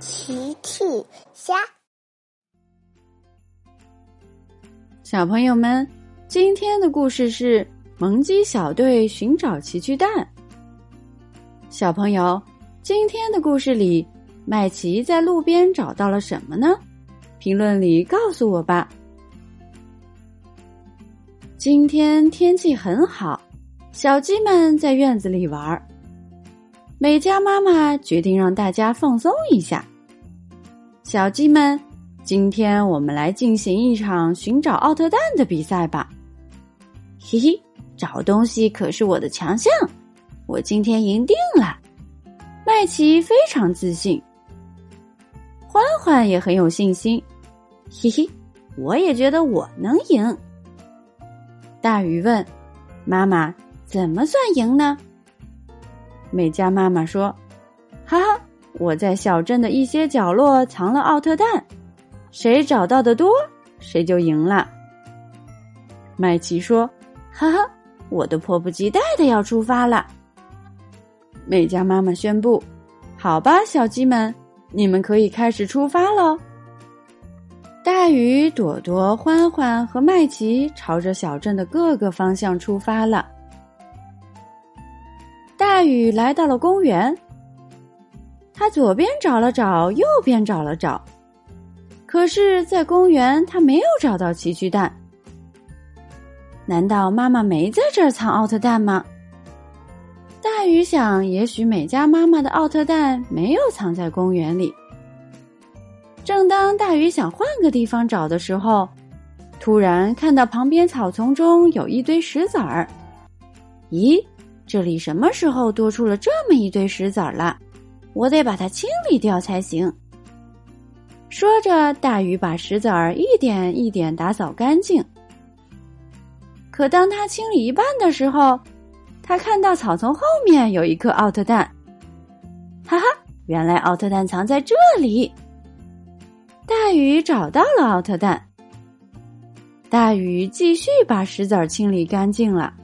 奇趣虾，小朋友们，今天的故事是萌鸡小队寻找奇趣蛋。小朋友，今天的故事里，麦琪在路边找到了什么呢？评论里告诉我吧。今天天气很好，小鸡们在院子里玩儿。美嘉妈妈决定让大家放松一下。小鸡们，今天我们来进行一场寻找奥特蛋的比赛吧！嘿嘿，找东西可是我的强项，我今天赢定了。麦琪非常自信，欢欢也很有信心。嘿嘿，我也觉得我能赢。大鱼问：“妈妈，怎么算赢呢？”美嘉妈妈说：“哈哈，我在小镇的一些角落藏了奥特蛋，谁找到的多，谁就赢了。”麦琪说：“哈哈，我都迫不及待的要出发了。”美嘉妈妈宣布：“好吧，小鸡们，你们可以开始出发喽。”大鱼、朵朵、欢欢和麦琪朝着小镇的各个方向出发了。大雨来到了公园，他左边找了找，右边找了找，可是，在公园他没有找到奇趣蛋。难道妈妈没在这儿藏奥特蛋吗？大鱼想，也许美嘉妈妈的奥特蛋没有藏在公园里。正当大鱼想换个地方找的时候，突然看到旁边草丛中有一堆石子儿。咦？这里什么时候多出了这么一堆石子儿了？我得把它清理掉才行。说着，大鱼把石子儿一点一点打扫干净。可当他清理一半的时候，他看到草丛后面有一颗奥特蛋。哈哈，原来奥特蛋藏在这里！大鱼找到了奥特蛋。大鱼继续把石子儿清理干净了。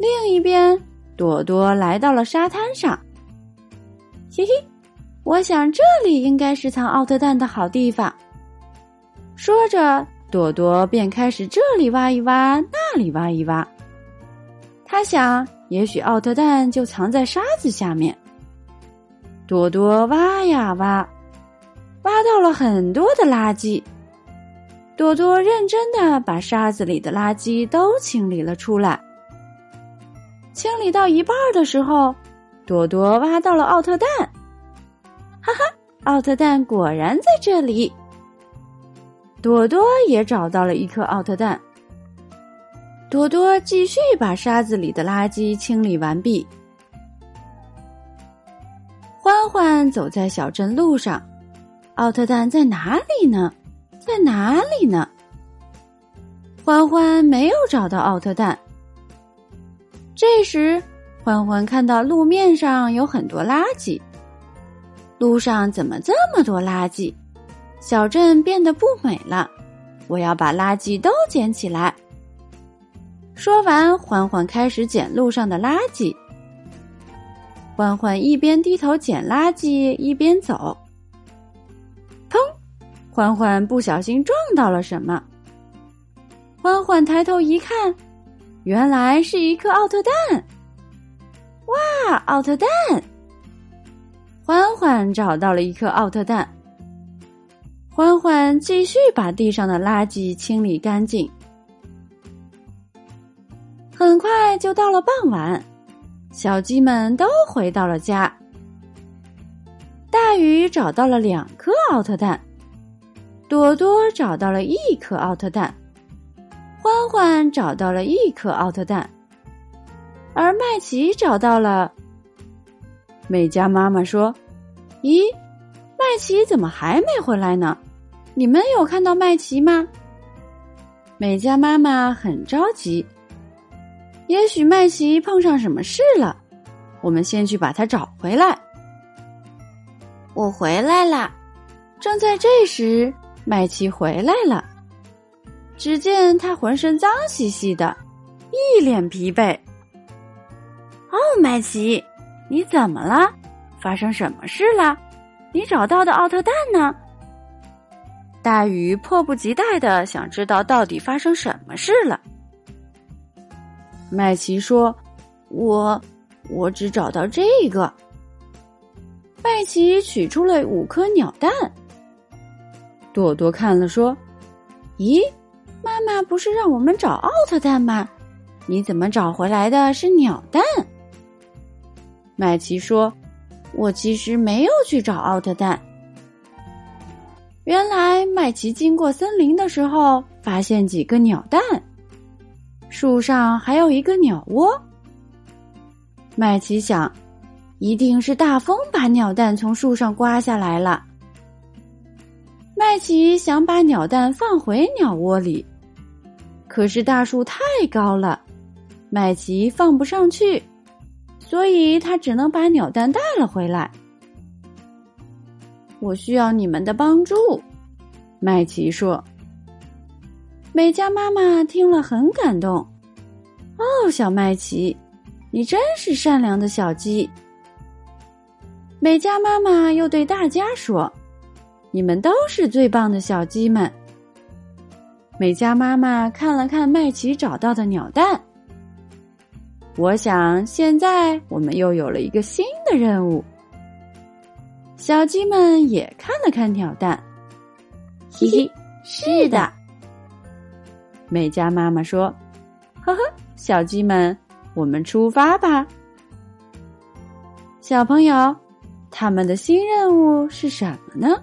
另一边，朵朵来到了沙滩上。嘿嘿，我想这里应该是藏奥特蛋的好地方。说着，朵朵便开始这里挖一挖，那里挖一挖。他想，也许奥特蛋就藏在沙子下面。朵朵挖呀挖，挖到了很多的垃圾。朵朵认真的把沙子里的垃圾都清理了出来。清理到一半的时候，朵朵挖到了奥特蛋。哈哈，奥特蛋果然在这里。朵朵也找到了一颗奥特蛋。朵朵继续把沙子里的垃圾清理完毕。欢欢走在小镇路上，奥特蛋在哪里呢？在哪里呢？欢欢没有找到奥特蛋。这时，欢欢看到路面上有很多垃圾。路上怎么这么多垃圾？小镇变得不美了。我要把垃圾都捡起来。说完，欢欢开始捡路上的垃圾。欢欢一边低头捡垃圾，一边走。砰！欢欢不小心撞到了什么。欢欢抬头一看。原来是一颗奥特蛋！哇，奥特蛋！欢欢找到了一颗奥特蛋。欢欢继续把地上的垃圾清理干净。很快就到了傍晚，小鸡们都回到了家。大鱼找到了两颗奥特蛋，朵朵找到了一颗奥特蛋。欢欢找到了一颗奥特蛋，而麦琪找到了。美嘉妈妈说：“咦，麦琪怎么还没回来呢？你们有看到麦琪吗？”美嘉妈妈很着急，也许麦琪碰上什么事了，我们先去把它找回来。我回来啦！正在这时，麦琪回来了。只见他浑身脏兮兮的，一脸疲惫。哦，麦琪，你怎么了？发生什么事了？你找到的奥特蛋呢？”大鱼迫不及待的想知道到底发生什么事了。麦琪说：“我，我只找到这个。”麦琪取出了五颗鸟蛋。朵朵看了说：“咦，妈妈不是让我们找奥特蛋吗？你怎么找回来的是鸟蛋？”麦琪说：“我其实没有去找奥特蛋。”原来麦琪经过森林的时候，发现几个鸟蛋，树上还有一个鸟窝。麦琪想，一定是大风把鸟蛋从树上刮下来了。麦琪想把鸟蛋放回鸟窝里，可是大树太高了，麦琪放不上去，所以他只能把鸟蛋带了回来。我需要你们的帮助，麦琪说。美嘉妈妈听了很感动。哦，小麦琪，你真是善良的小鸡。美嘉妈妈又对大家说：“你们都是最棒的小鸡们。”美嘉妈妈看了看麦琪找到的鸟蛋，我想现在我们又有了一个新的任务。小鸡们也看了看鸟蛋，嘿嘿，是的。美嘉妈妈说：“呵呵，小鸡们，我们出发吧。”小朋友，他们的新任务是什么呢？